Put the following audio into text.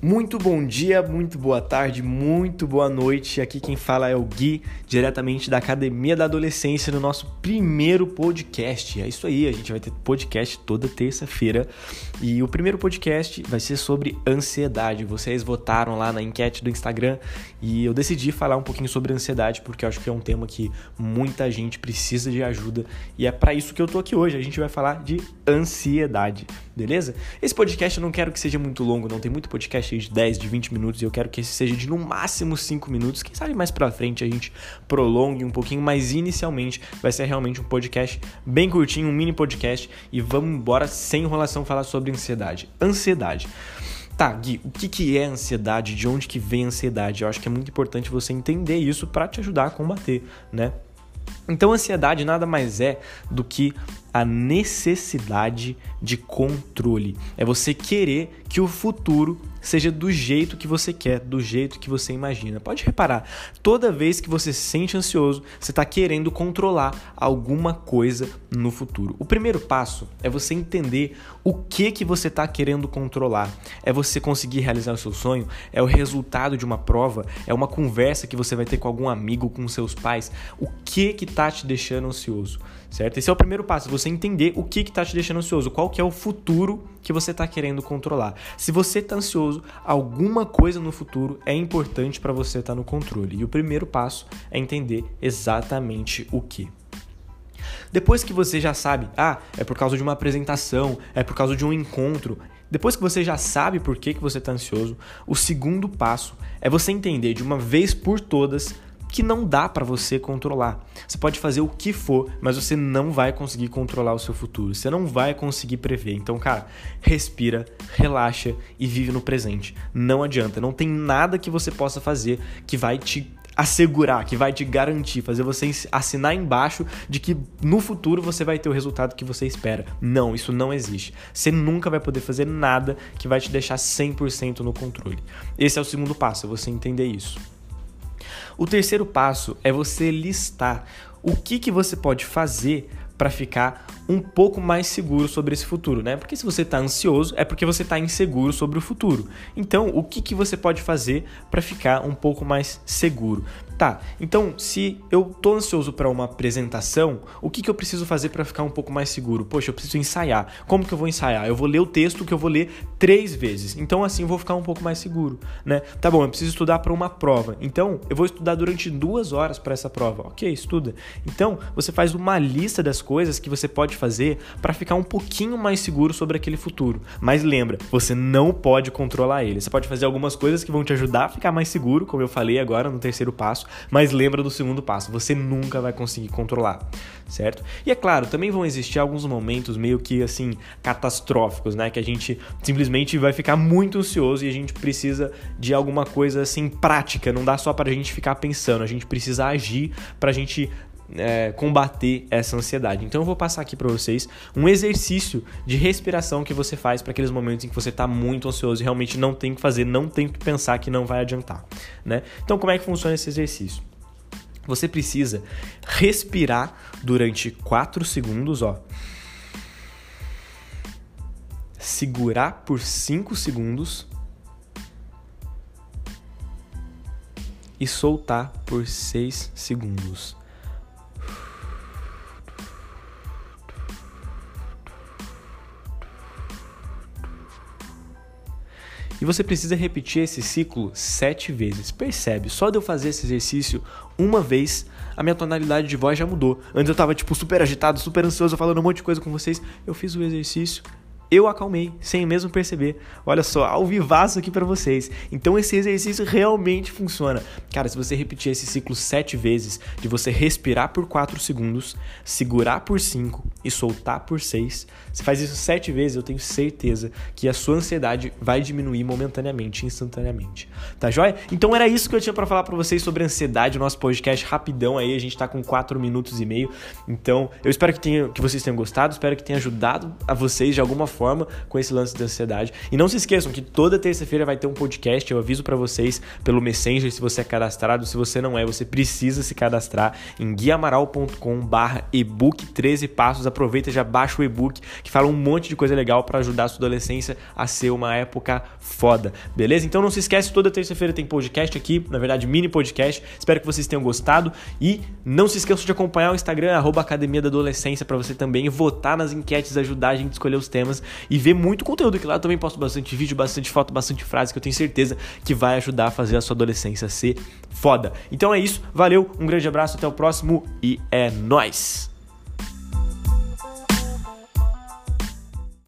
Muito bom dia, muito boa tarde, muito boa noite. Aqui quem fala é o Gui, diretamente da Academia da Adolescência, no nosso primeiro podcast. É isso aí, a gente vai ter podcast toda terça-feira. E o primeiro podcast vai ser sobre ansiedade. Vocês votaram lá na enquete do Instagram e eu decidi falar um pouquinho sobre ansiedade porque eu acho que é um tema que muita gente precisa de ajuda e é para isso que eu tô aqui hoje. A gente vai falar de ansiedade, beleza? Esse podcast eu não quero que seja muito longo, não tem muito podcast de 10, de 20 minutos e eu quero que esse seja de no máximo 5 minutos. Quem sabe mais pra frente a gente prolongue um pouquinho, mas inicialmente vai ser realmente um podcast bem curtinho, um mini podcast e vamos embora sem enrolação falar sobre ansiedade. Ansiedade. Tá, Gui, o que, que é ansiedade? De onde que vem a ansiedade? Eu acho que é muito importante você entender isso para te ajudar a combater, né? Então, ansiedade nada mais é do que a necessidade de controle. É você querer que o futuro seja do jeito que você quer, do jeito que você imagina. Pode reparar, toda vez que você se sente ansioso, você está querendo controlar alguma coisa no futuro. O primeiro passo é você entender o que que você está querendo controlar. É você conseguir realizar o seu sonho? É o resultado de uma prova? É uma conversa que você vai ter com algum amigo, com seus pais? O que que está te deixando ansioso? certo? Esse é o primeiro passo, você entender o que está te deixando ansioso, qual que é o futuro que você está querendo controlar. Se você está ansioso, alguma coisa no futuro é importante para você estar tá no controle. E o primeiro passo é entender exatamente o que. Depois que você já sabe, ah, é por causa de uma apresentação, é por causa de um encontro, depois que você já sabe por que, que você está ansioso, o segundo passo é você entender de uma vez por todas que não dá para você controlar. Você pode fazer o que for, mas você não vai conseguir controlar o seu futuro. Você não vai conseguir prever. Então, cara, respira, relaxa e vive no presente. Não adianta, não tem nada que você possa fazer que vai te assegurar, que vai te garantir, fazer você assinar embaixo de que no futuro você vai ter o resultado que você espera. Não, isso não existe. Você nunca vai poder fazer nada que vai te deixar 100% no controle. Esse é o segundo passo, é você entender isso. O terceiro passo é você listar o que, que você pode fazer para ficar um pouco mais seguro sobre esse futuro, né? Porque se você está ansioso, é porque você está inseguro sobre o futuro. Então, o que, que você pode fazer para ficar um pouco mais seguro? Tá, então se eu tô ansioso para uma apresentação, o que, que eu preciso fazer para ficar um pouco mais seguro? Poxa, eu preciso ensaiar. Como que eu vou ensaiar? Eu vou ler o texto que eu vou ler três vezes. Então assim eu vou ficar um pouco mais seguro, né? Tá bom, eu preciso estudar para uma prova. Então eu vou estudar durante duas horas para essa prova. Ok, estuda. Então você faz uma lista das coisas que você pode fazer para ficar um pouquinho mais seguro sobre aquele futuro. Mas lembra, você não pode controlar ele. Você pode fazer algumas coisas que vão te ajudar a ficar mais seguro, como eu falei agora no terceiro passo mas lembra do segundo passo, você nunca vai conseguir controlar, certo? E é claro, também vão existir alguns momentos meio que assim catastróficos, né, que a gente simplesmente vai ficar muito ansioso e a gente precisa de alguma coisa assim prática, não dá só para a gente ficar pensando, a gente precisa agir para a gente é, combater essa ansiedade. Então eu vou passar aqui para vocês um exercício de respiração que você faz para aqueles momentos em que você está muito ansioso e realmente não tem que fazer, não tem que pensar que não vai adiantar, né? Então como é que funciona esse exercício? Você precisa respirar durante 4 segundos, ó. Segurar por 5 segundos e soltar por 6 segundos. E você precisa repetir esse ciclo sete vezes. Percebe? Só de eu fazer esse exercício uma vez, a minha tonalidade de voz já mudou. Antes eu tava, tipo, super agitado, super ansioso, falando um monte de coisa com vocês. Eu fiz o exercício, eu acalmei, sem mesmo perceber. Olha só, ao vivaço aqui para vocês. Então esse exercício realmente funciona. Cara, se você repetir esse ciclo sete vezes, de você respirar por 4 segundos, segurar por 5 e soltar por 6, você faz isso sete vezes, eu tenho certeza que a sua ansiedade vai diminuir momentaneamente, instantaneamente. Tá joia? Então era isso que eu tinha para falar para vocês sobre ansiedade, o nosso podcast rapidão aí, a gente tá com 4 minutos e meio. Então, eu espero que, tenha, que vocês tenham gostado, espero que tenha ajudado a vocês de alguma forma forma com esse lance de ansiedade. E não se esqueçam que toda terça-feira vai ter um podcast, eu aviso para vocês pelo Messenger se você é cadastrado, se você não é, você precisa se cadastrar em guiamaral.com/ebook 13 passos. Aproveita já baixa o e-book que fala um monte de coisa legal para ajudar a sua adolescência a ser uma época foda. Beleza? Então não se esquece, toda terça-feira tem podcast aqui, na verdade mini podcast. Espero que vocês tenham gostado e não se esqueçam de acompanhar o Instagram Academia da Adolescência para você também votar nas enquetes, ajudar a gente a escolher os temas e ver muito conteúdo que lá eu também posto bastante vídeo, bastante foto, bastante frase que eu tenho certeza que vai ajudar a fazer a sua adolescência ser foda. Então é isso, valeu, um grande abraço, até o próximo e é nós.